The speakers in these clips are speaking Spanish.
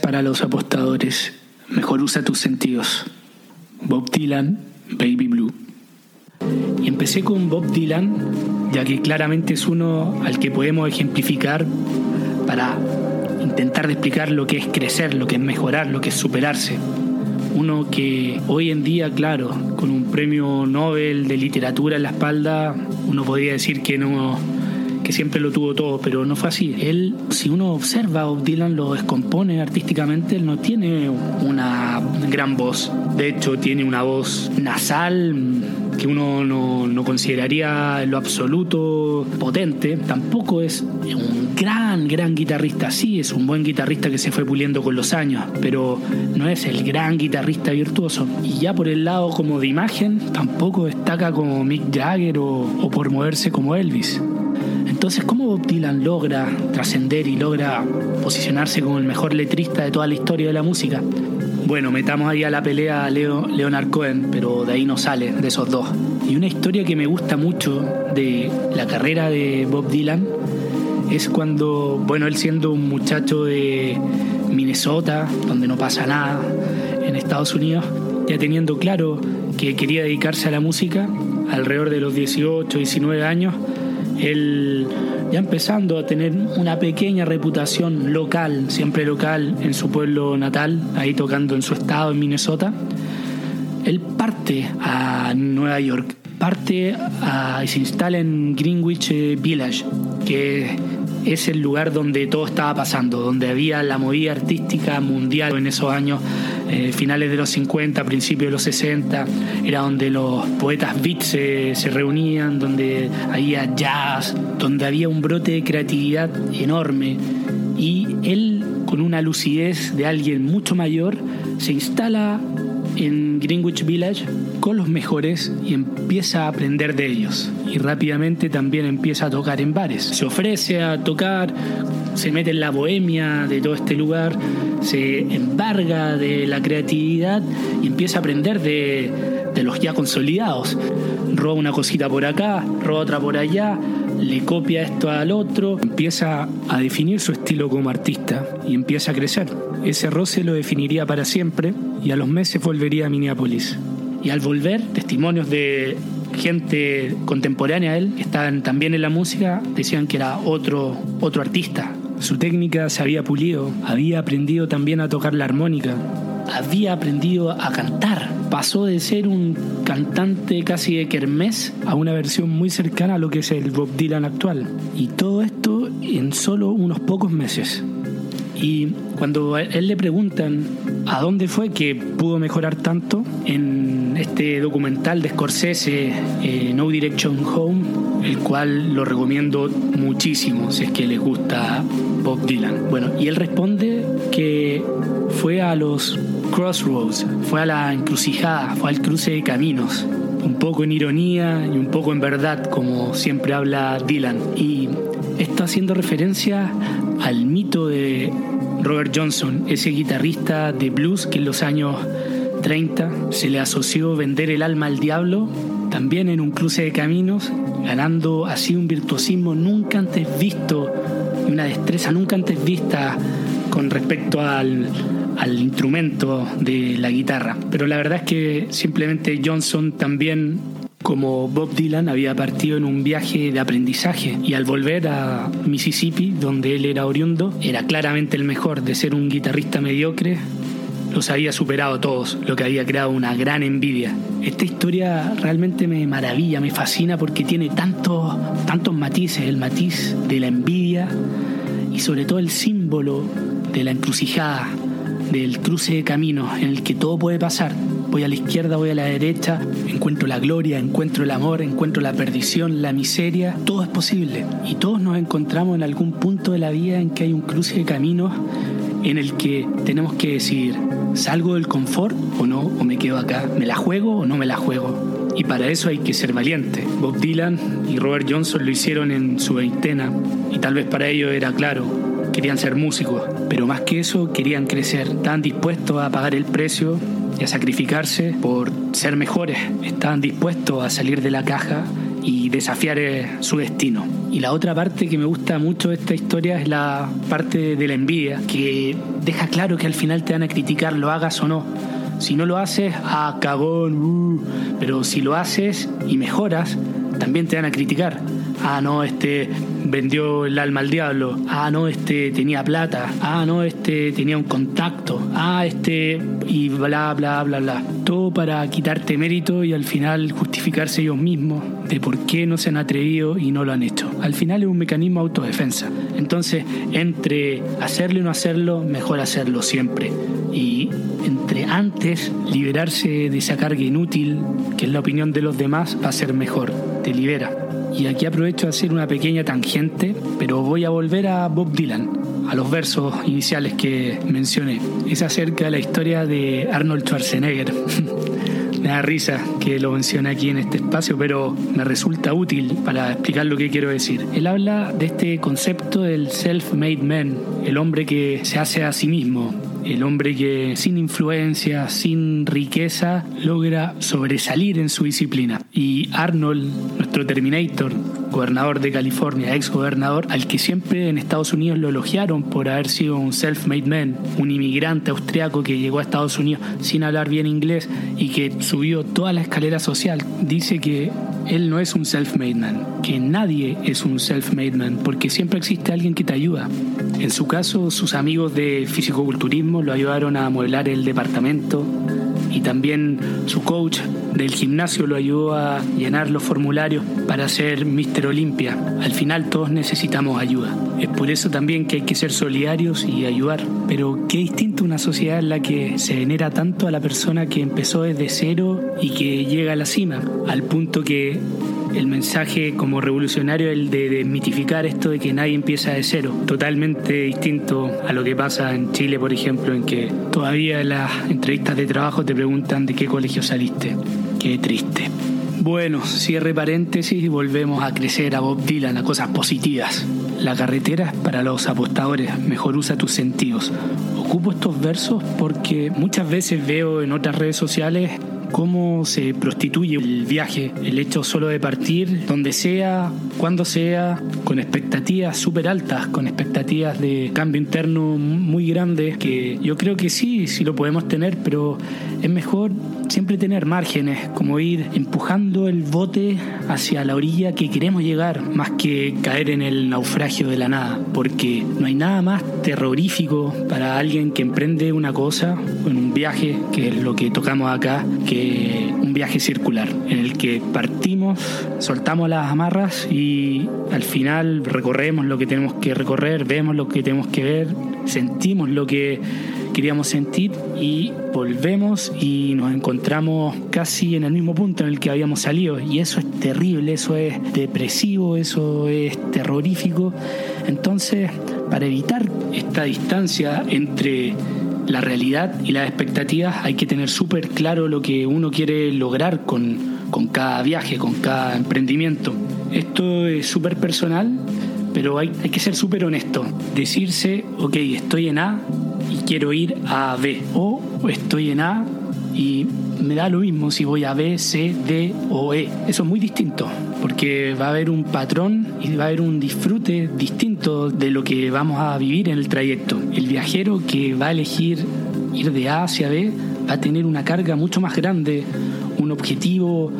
Para los apostadores. Mejor usa tus sentidos. Bob Dylan, Baby Blue. Y empecé con Bob Dylan, ya que claramente es uno al que podemos ejemplificar para intentar explicar lo que es crecer, lo que es mejorar, lo que es superarse. Uno que hoy en día, claro, con un premio Nobel de literatura en la espalda, uno podría decir que no que siempre lo tuvo todo, pero no fue así. Él, si uno observa, Bob Dylan lo descompone artísticamente, él no tiene una gran voz. De hecho, tiene una voz nasal que uno no, no consideraría lo absoluto potente. Tampoco es un gran, gran guitarrista. Sí, es un buen guitarrista que se fue puliendo con los años, pero no es el gran guitarrista virtuoso. Y ya por el lado como de imagen, tampoco destaca como Mick Jagger o por moverse como Elvis. Entonces, ¿cómo Bob Dylan logra trascender y logra posicionarse como el mejor letrista de toda la historia de la música? Bueno, metamos ahí a la pelea a Leo, Leonard Cohen, pero de ahí no sale, de esos dos. Y una historia que me gusta mucho de la carrera de Bob Dylan es cuando, bueno, él siendo un muchacho de Minnesota, donde no pasa nada, en Estados Unidos, ya teniendo claro que quería dedicarse a la música, alrededor de los 18, 19 años, él ya empezando a tener una pequeña reputación local, siempre local, en su pueblo natal, ahí tocando en su estado, en Minnesota, él parte a Nueva York, parte y se instala en Greenwich eh, Village, que es el lugar donde todo estaba pasando, donde había la movida artística mundial en esos años, eh, finales de los 50, principios de los 60, era donde los poetas beats se, se reunían, donde había jazz, donde había un brote de creatividad enorme. Y él, con una lucidez de alguien mucho mayor, se instala en Greenwich Village con los mejores y empieza a aprender de ellos. Y rápidamente también empieza a tocar en bares. Se ofrece a tocar, se mete en la bohemia de todo este lugar, se embarga de la creatividad y empieza a aprender de, de los ya consolidados. Roba una cosita por acá, roba otra por allá, le copia esto al otro, empieza a definir su estilo como artista y empieza a crecer. Ese roce lo definiría para siempre y a los meses volvería a Minneapolis. Y al volver, testimonios de gente contemporánea a él, que estaban también en la música, decían que era otro, otro artista. Su técnica se había pulido, había aprendido también a tocar la armónica, había aprendido a cantar. Pasó de ser un cantante casi de kermés a una versión muy cercana a lo que es el Bob Dylan actual. Y todo esto en solo unos pocos meses. Y cuando a él le preguntan a dónde fue que pudo mejorar tanto, en este documental de Scorsese, eh, No Direction Home, el cual lo recomiendo muchísimo si es que les gusta Bob Dylan. Bueno, y él responde que fue a los crossroads, fue a la encrucijada, fue al cruce de caminos, un poco en ironía y un poco en verdad, como siempre habla Dylan. Y esto haciendo referencia al mito de Robert Johnson, ese guitarrista de blues que en los años 30 se le asoció vender el alma al diablo, también en un cruce de caminos, ganando así un virtuosismo nunca antes visto y una destreza nunca antes vista con respecto al, al instrumento de la guitarra. Pero la verdad es que simplemente Johnson también como Bob Dylan había partido en un viaje de aprendizaje y al volver a Mississippi, donde él era oriundo, era claramente el mejor de ser un guitarrista mediocre. Los había superado a todos, lo que había creado una gran envidia. Esta historia realmente me maravilla, me fascina porque tiene tantos, tantos matices, el matiz de la envidia y sobre todo el símbolo de la encrucijada, del cruce de caminos en el que todo puede pasar. Voy a la izquierda, voy a la derecha, encuentro la gloria, encuentro el amor, encuentro la perdición, la miseria, todo es posible. Y todos nos encontramos en algún punto de la vida en que hay un cruce de caminos en el que tenemos que decidir, ¿salgo del confort o no? ¿O me quedo acá? ¿Me la juego o no me la juego? Y para eso hay que ser valiente. Bob Dylan y Robert Johnson lo hicieron en su veintena y tal vez para ellos era claro, querían ser músicos, pero más que eso querían crecer, estaban dispuestos a pagar el precio y a sacrificarse por ser mejores, estaban dispuestos a salir de la caja desafiar eh, su destino. Y la otra parte que me gusta mucho de esta historia es la parte de la envidia, que deja claro que al final te van a criticar, lo hagas o no. Si no lo haces, ah, cagón, uh. pero si lo haces y mejoras, también te van a criticar. Ah, no, este vendió el alma al diablo. Ah, no, este tenía plata. Ah, no, este tenía un contacto. Ah, este y bla, bla, bla, bla. Todo para quitarte mérito y al final justificarse ellos mismos de por qué no se han atrevido y no lo han hecho. Al final es un mecanismo de autodefensa. Entonces, entre hacerlo y no hacerlo, mejor hacerlo siempre. Y entre antes liberarse de esa carga inútil, que es la opinión de los demás, va a ser mejor. Te libera. Y aquí aprovecho de hacer una pequeña tangente, pero voy a volver a Bob Dylan, a los versos iniciales que mencioné. Es acerca de la historia de Arnold Schwarzenegger. me da risa que lo mencione aquí en este espacio, pero me resulta útil para explicar lo que quiero decir. Él habla de este concepto del self-made man, el hombre que se hace a sí mismo, el hombre que sin influencia, sin riqueza, logra sobresalir en su disciplina. Y Arnold, nuestro Terminator, gobernador de California, ex gobernador, al que siempre en Estados Unidos lo elogiaron por haber sido un self-made man, un inmigrante austriaco que llegó a Estados Unidos sin hablar bien inglés y que subió toda la escalera social, dice que él no es un self-made man, que nadie es un self-made man, porque siempre existe alguien que te ayuda. En su caso, sus amigos de fisicoculturismo lo ayudaron a amueblar el departamento también su coach del gimnasio lo ayudó a llenar los formularios para ser Mister Olimpia. Al final todos necesitamos ayuda. Es por eso también que hay que ser solidarios y ayudar. Pero qué distinto una sociedad en la que se venera tanto a la persona que empezó desde cero y que llega a la cima, al punto que el mensaje como revolucionario el de desmitificar esto de que nadie empieza de cero. Totalmente distinto a lo que pasa en Chile, por ejemplo, en que todavía en las entrevistas de trabajo te preguntan de qué colegio saliste. Qué triste. Bueno, cierre paréntesis y volvemos a crecer a Bob Dylan, a cosas positivas. La carretera es para los apostadores, mejor usa tus sentidos. Ocupo estos versos porque muchas veces veo en otras redes sociales cómo se prostituye el viaje, el hecho solo de partir, donde sea, cuando sea, con expectativas súper altas, con expectativas de cambio interno muy grandes, que yo creo que sí, sí lo podemos tener, pero es mejor siempre tener márgenes, como ir empujando el bote hacia la orilla que queremos llegar, más que caer en el naufragio de la nada, porque no hay nada más terrorífico para alguien que emprende una cosa, en viaje, que es lo que tocamos acá, que un viaje circular en el que partimos, soltamos las amarras y al final recorremos lo que tenemos que recorrer, vemos lo que tenemos que ver, sentimos lo que queríamos sentir y volvemos y nos encontramos casi en el mismo punto en el que habíamos salido y eso es terrible, eso es depresivo, eso es terrorífico. Entonces, para evitar esta distancia entre la realidad y las expectativas hay que tener súper claro lo que uno quiere lograr con, con cada viaje, con cada emprendimiento. Esto es súper personal, pero hay, hay que ser súper honesto. Decirse, ok, estoy en A y quiero ir a B. O estoy en A y me da lo mismo si voy a B, C, D o E. Eso es muy distinto, porque va a haber un patrón y va a haber un disfrute distinto de lo que vamos a vivir en el trayecto. El viajero que va a elegir ir de A hacia B va a tener una carga mucho más grande, un objetivo,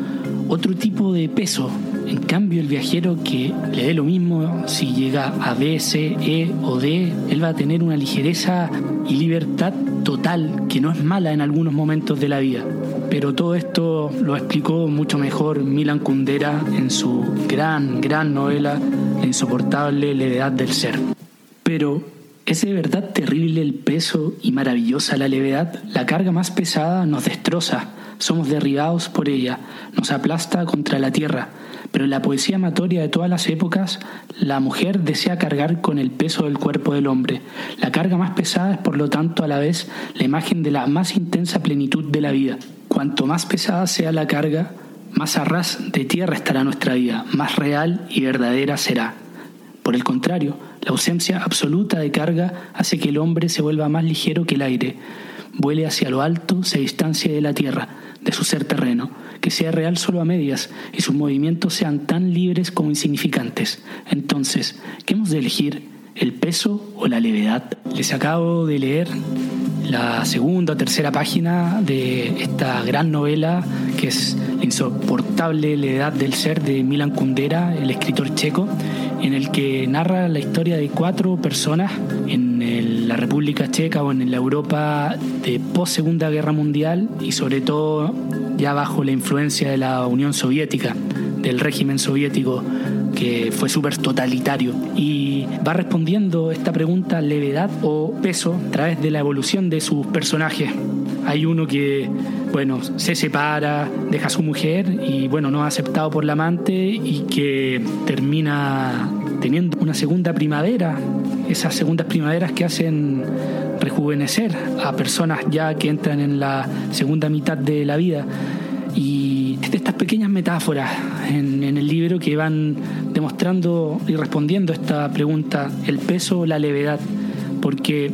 otro tipo de peso. En cambio, el viajero que le dé lo mismo si llega a B, C, E o D, él va a tener una ligereza y libertad total que no es mala en algunos momentos de la vida. Pero todo esto lo explicó mucho mejor Milan Kundera en su gran, gran novela La insoportable levedad del ser. Pero ¿Es de verdad terrible el peso y maravillosa la levedad? La carga más pesada nos destroza, somos derribados por ella, nos aplasta contra la tierra, pero en la poesía amatoria de todas las épocas, la mujer desea cargar con el peso del cuerpo del hombre. La carga más pesada es por lo tanto a la vez la imagen de la más intensa plenitud de la vida. Cuanto más pesada sea la carga, más a de tierra estará nuestra vida, más real y verdadera será. Por el contrario, la ausencia absoluta de carga hace que el hombre se vuelva más ligero que el aire, vuele hacia lo alto, se distancie de la tierra, de su ser terreno, que sea real solo a medias y sus movimientos sean tan libres como insignificantes. Entonces, ¿qué hemos de elegir? ¿El peso o la levedad? Les acabo de leer la segunda o tercera página de esta gran novela que es La insoportable levedad del ser de Milan Kundera, el escritor checo, en el que narra la historia de cuatro personas en la República Checa o en la Europa de post Segunda Guerra Mundial y sobre todo ya bajo la influencia de la Unión Soviética, del régimen soviético que fue súper totalitario. Y va respondiendo esta pregunta levedad o peso a través de la evolución de sus personajes. Hay uno que, bueno, se separa, deja a su mujer y, bueno, no ha aceptado por la amante y que termina teniendo una segunda primavera, esas segundas primaveras que hacen rejuvenecer a personas ya que entran en la segunda mitad de la vida. Y estas pequeñas metáforas en, el libro que van demostrando y respondiendo esta pregunta, el peso o la levedad, porque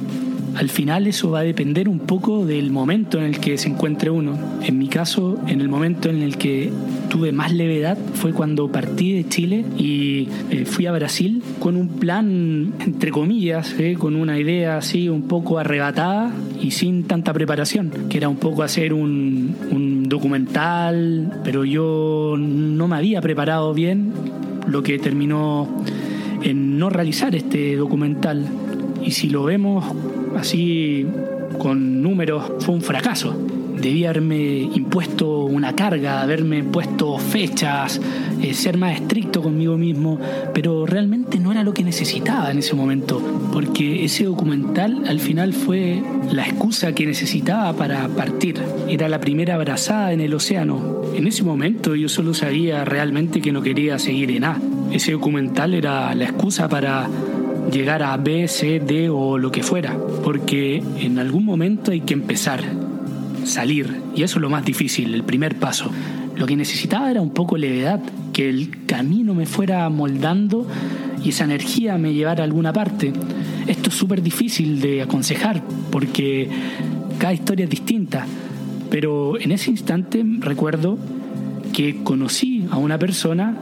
al final eso va a depender un poco del momento en el que se encuentre uno. En mi caso, en el momento en el que tuve más levedad fue cuando partí de Chile y eh, fui a Brasil con un plan, entre comillas, eh, con una idea así un poco arrebatada y sin tanta preparación, que era un poco hacer un, un documental, pero yo no me había preparado bien, lo que terminó en no realizar este documental. Y si lo vemos así con números, fue un fracaso. Debía haberme impuesto una carga, haberme puesto fechas, eh, ser más estricto conmigo mismo, pero realmente no era lo que necesitaba en ese momento, porque ese documental al final fue la excusa que necesitaba para partir. Era la primera abrazada en el océano. En ese momento yo solo sabía realmente que no quería seguir en A. Ese documental era la excusa para llegar a B, C, D o lo que fuera, porque en algún momento hay que empezar, salir, y eso es lo más difícil, el primer paso. Lo que necesitaba era un poco levedad, que el camino me fuera moldando y esa energía me llevara a alguna parte. Esto es súper difícil de aconsejar porque cada historia es distinta, pero en ese instante recuerdo que conocí a una persona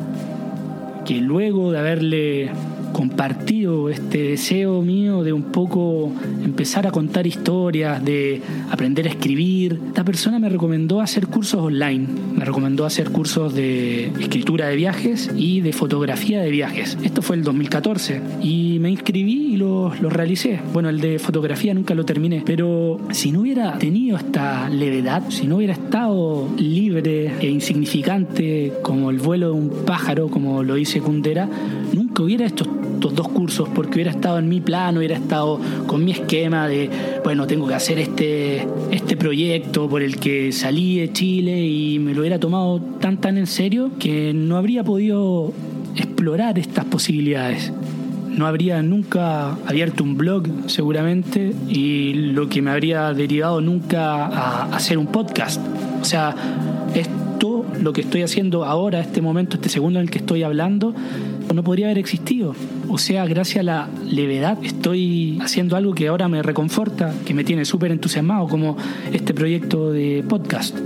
que luego de haberle compartido este deseo mío de un poco empezar a contar historias, de aprender a escribir. Esta persona me recomendó hacer cursos online, me recomendó hacer cursos de escritura de viajes y de fotografía de viajes. Esto fue el 2014 y me inscribí y lo, lo realicé. Bueno, el de fotografía nunca lo terminé, pero si no hubiera tenido esta levedad, si no hubiera estado libre e insignificante como el vuelo de un pájaro, como lo dice Kundera, nunca hubiera estos estos dos cursos porque hubiera estado en mi plan, hubiera estado con mi esquema de, bueno, tengo que hacer este, este proyecto por el que salí de Chile y me lo hubiera tomado tan tan en serio que no habría podido explorar estas posibilidades. No habría nunca abierto un blog seguramente y lo que me habría derivado nunca a hacer un podcast. O sea, esto, lo que estoy haciendo ahora, este momento, este segundo en el que estoy hablando, no podría haber existido. O sea, gracias a la levedad estoy haciendo algo que ahora me reconforta, que me tiene súper entusiasmado, como este proyecto de podcast.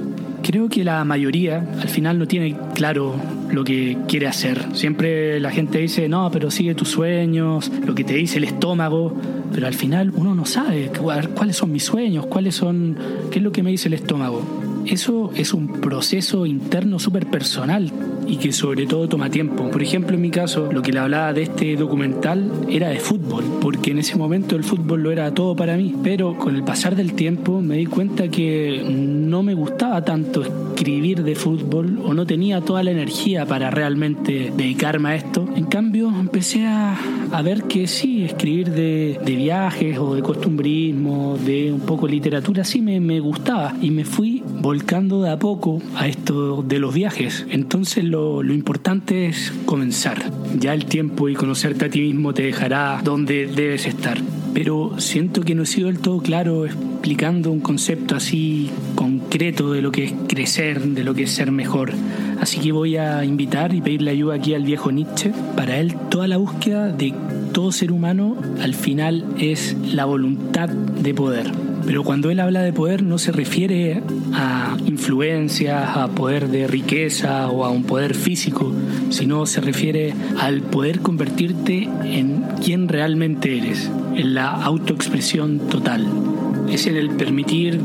Creo que la mayoría al final no tiene claro lo que quiere hacer. Siempre la gente dice, no, pero sigue tus sueños, lo que te dice el estómago, pero al final uno no sabe cuáles son mis sueños, cuáles son, qué es lo que me dice el estómago. Eso es un proceso interno súper personal y que sobre todo toma tiempo. Por ejemplo, en mi caso, lo que le hablaba de este documental era de fútbol, porque en ese momento el fútbol lo era todo para mí. Pero con el pasar del tiempo me di cuenta que no me gustaba tanto escribir de fútbol o no tenía toda la energía para realmente dedicarme a esto. En cambio, empecé a, ver que sí, escribir de, viajes o de costumbrismo, de un poco literatura, sí me, me gustaba y me fui volcando de a poco a esto de los viajes. Entonces lo, lo importante es comenzar. Ya el tiempo y conocerte a ti mismo te dejará donde debes estar. Pero siento que no he sido del todo claro explicando un concepto así concreto de lo que es crecer, de lo que es ser mejor. Así que voy a invitar y pedirle ayuda aquí al viejo Nietzsche. Para él toda la búsqueda de todo ser humano al final es la voluntad de poder. Pero cuando él habla de poder no se refiere a influencias, a poder de riqueza o a un poder físico, sino se refiere al poder convertirte en quien realmente eres, en la autoexpresión total. Es en el permitir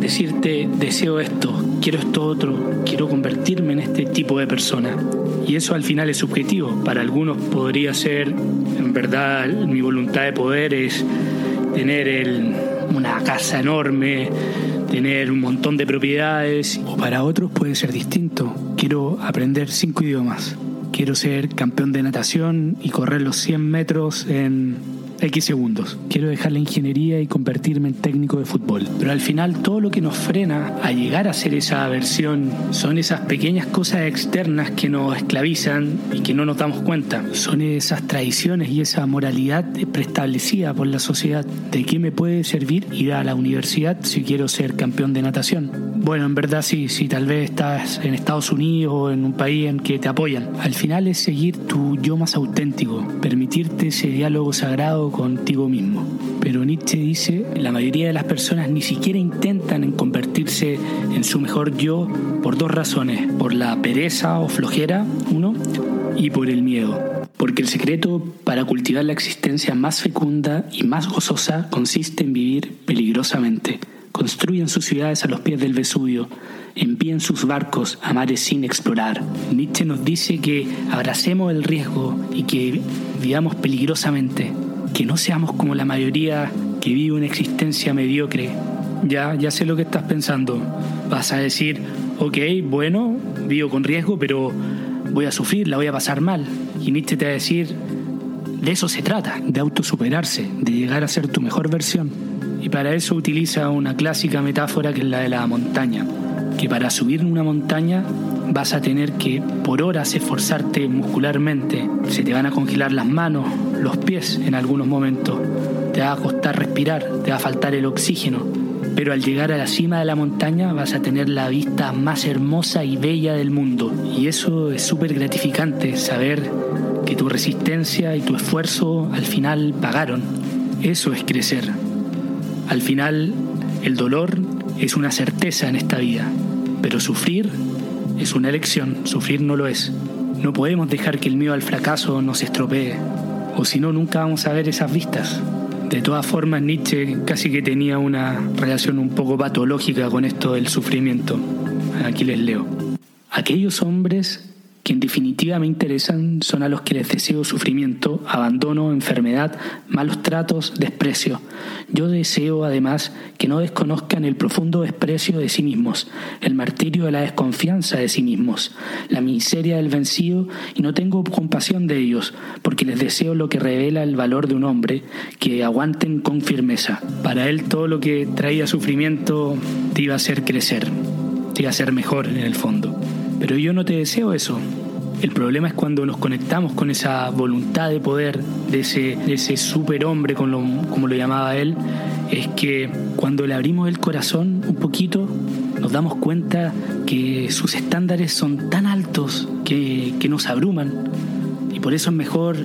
decirte deseo esto, quiero esto otro, quiero convertirme en este tipo de persona. Y eso al final es subjetivo. Para algunos podría ser, en verdad, mi voluntad de poder es tener una casa enorme, tener un montón de propiedades. O para otros puede ser distinto. Quiero aprender cinco idiomas. Quiero ser campeón de natación y correr los 100 metros en X segundos. Quiero dejar la ingeniería y convertirme en técnico de fútbol. Pero al final todo lo que nos frena a llegar a ser esa versión son esas pequeñas cosas externas que nos esclavizan y que no nos damos cuenta. Son esas tradiciones y esa moralidad preestablecida por la sociedad. ¿De qué me puede servir ir a la universidad si quiero ser campeón de natación? Bueno, en verdad sí, si tal vez estás en Estados Unidos o en un país en que te apoyan. Al final es seguir tu yo más auténtico, permitirte ese diálogo sagrado contigo mismo. Pero Nietzsche dice, la mayoría de las personas ni siquiera intentan en convertirse en su mejor yo por dos razones, por la pereza o flojera, uno, y por el miedo. Porque el secreto para cultivar la existencia más fecunda y más gozosa consiste en vivir peligrosamente. Construyen sus ciudades a los pies del Vesubio, envíen sus barcos a mares sin explorar. Nietzsche nos dice que abracemos el riesgo y que vivamos peligrosamente, que no seamos como la mayoría que vive una existencia mediocre. Ya, ya sé lo que estás pensando. Vas a decir, ok, bueno, vivo con riesgo, pero voy a sufrir, la voy a pasar mal. Y Nietzsche te va a decir, de eso se trata, de autosuperarse, de llegar a ser tu mejor versión. Y para eso utiliza una clásica metáfora que es la de la montaña, que para subir una montaña vas a tener que por horas esforzarte muscularmente. Se te van a congelar las manos, los pies en algunos momentos. Te va a costar respirar, te va a faltar el oxígeno. Pero al llegar a la cima de la montaña vas a tener la vista más hermosa y bella del mundo. Y eso es súper gratificante, saber que tu resistencia y tu esfuerzo al final pagaron. Eso es crecer. Al final, el dolor es una certeza en esta vida, pero sufrir es una elección, sufrir no lo es. No podemos dejar que el miedo al fracaso nos estropee, o si no, nunca vamos a ver esas vistas. De todas formas, Nietzsche casi que tenía una relación un poco patológica con esto del sufrimiento. Aquí les leo. Aquellos hombres que en definitiva me interesan son a los que les deseo sufrimiento, abandono, enfermedad, malos tratos, desprecio. Yo deseo además que no desconozcan el profundo desprecio de sí mismos, el martirio de la desconfianza de sí mismos, la miseria del vencido y no tengo compasión de ellos, porque les deseo lo que revela el valor de un hombre, que aguanten con firmeza. Para él todo lo que traía sufrimiento te iba a hacer crecer, te iba a hacer mejor en el fondo. Pero yo no te deseo eso. El problema es cuando nos conectamos con esa voluntad de poder de ese, de ese superhombre, como lo llamaba él, es que cuando le abrimos el corazón un poquito, nos damos cuenta que sus estándares son tan altos que, que nos abruman. Y por eso es mejor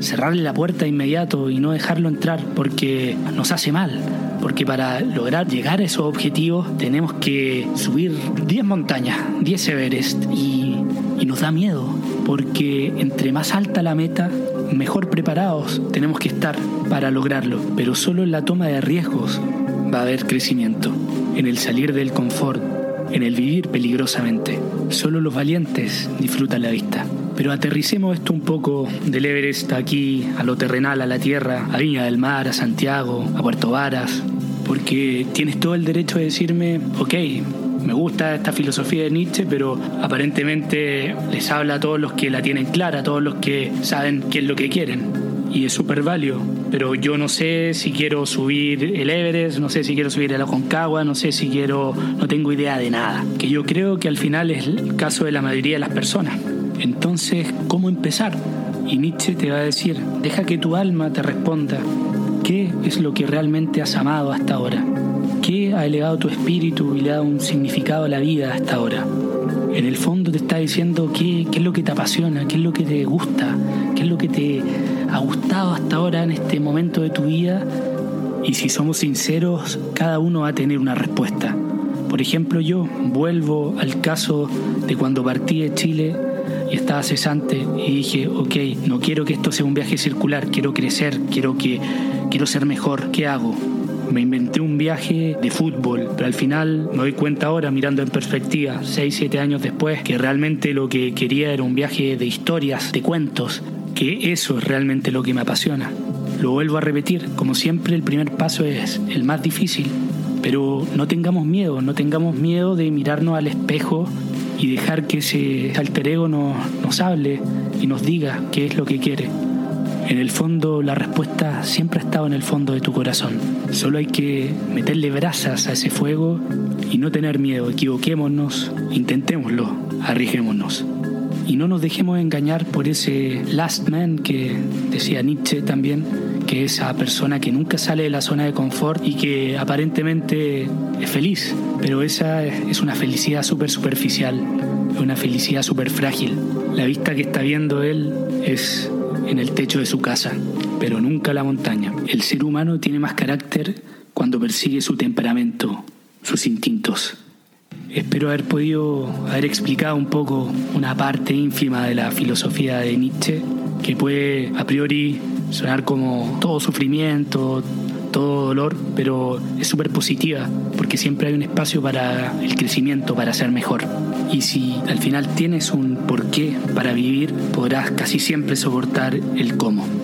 cerrarle la puerta de inmediato y no dejarlo entrar porque nos hace mal. Porque para lograr llegar a esos objetivos tenemos que subir 10 montañas, 10 Everest y, nos da miedo. Porque entre más alta la meta, mejor preparados tenemos que estar para lograrlo. Pero solo en la toma de riesgos va a haber crecimiento, en el salir del confort, en el vivir peligrosamente. Solo los valientes disfrutan la vista. Pero aterricemos esto un poco del Everest aquí, a lo terrenal, a la tierra, a Viña del Mar, a Santiago, a Puerto Varas, porque tienes todo el derecho de decirme, ok, me gusta esta filosofía de Nietzsche, pero aparentemente les habla a todos los que la tienen clara, a todos los que saben qué es lo que quieren. Y es súper válido, pero yo no sé si quiero subir el Everest, no sé si quiero subir el Aconcagua, no sé si quiero, no tengo idea de nada. Que yo creo que al final es el caso de la mayoría de las personas. Entonces, ¿cómo empezar? Y Nietzsche te va a decir, deja que tu alma te responda. ¿Qué es lo que realmente has amado hasta ahora? ¿Qué ha elevado tu espíritu y le ha dado un significado a la vida hasta ahora? En el fondo te está diciendo qué, qué es lo que te apasiona, qué es lo que te gusta, qué es lo que te ha gustado hasta ahora en este momento de tu vida Y si somos sinceros, cada uno va a tener una respuesta. Por ejemplo, yo vuelvo al caso de cuando partí de Chile y estaba cesante y dije, ok, no quiero que esto sea un viaje circular, quiero crecer, quiero, que, quiero ser mejor, ¿qué hago? Me inventé un viaje de fútbol, pero al final me doy cuenta ahora, mirando en perspectiva, 6, 7 años después, que realmente lo que quería era un viaje de historias, de cuentos, que eso es realmente lo que me apasiona. Lo vuelvo a repetir, como siempre el primer paso es el más difícil, pero no tengamos miedo, no tengamos miedo de mirarnos al espejo y dejar que ese alter ego nos, nos hable y nos diga qué es lo que quiere. En el fondo la respuesta siempre ha estado en el fondo de tu corazón. Solo hay que meterle brasas a ese fuego y no tener miedo. Equivoquémonos, intentémoslo, arriesguémonos. Y no nos dejemos engañar por ese last man que decía Nietzsche también, que es esa persona que nunca sale de la zona de confort y que aparentemente es feliz, pero esa es una felicidad súper superficial, una felicidad súper frágil. La vista que está viendo él es en el techo de su casa, pero nunca la montaña. El ser humano tiene más carácter cuando persigue su temperamento, sus instintos. Espero haber podido haber explicado un poco una parte ínfima de la filosofía de Nietzsche, que puede a priori sonar como todo sufrimiento, todo dolor, pero es súper positiva, porque siempre hay un espacio para el crecimiento, para ser mejor. Y si al final tienes un porqué para vivir, podrás casi siempre soportar el cómo.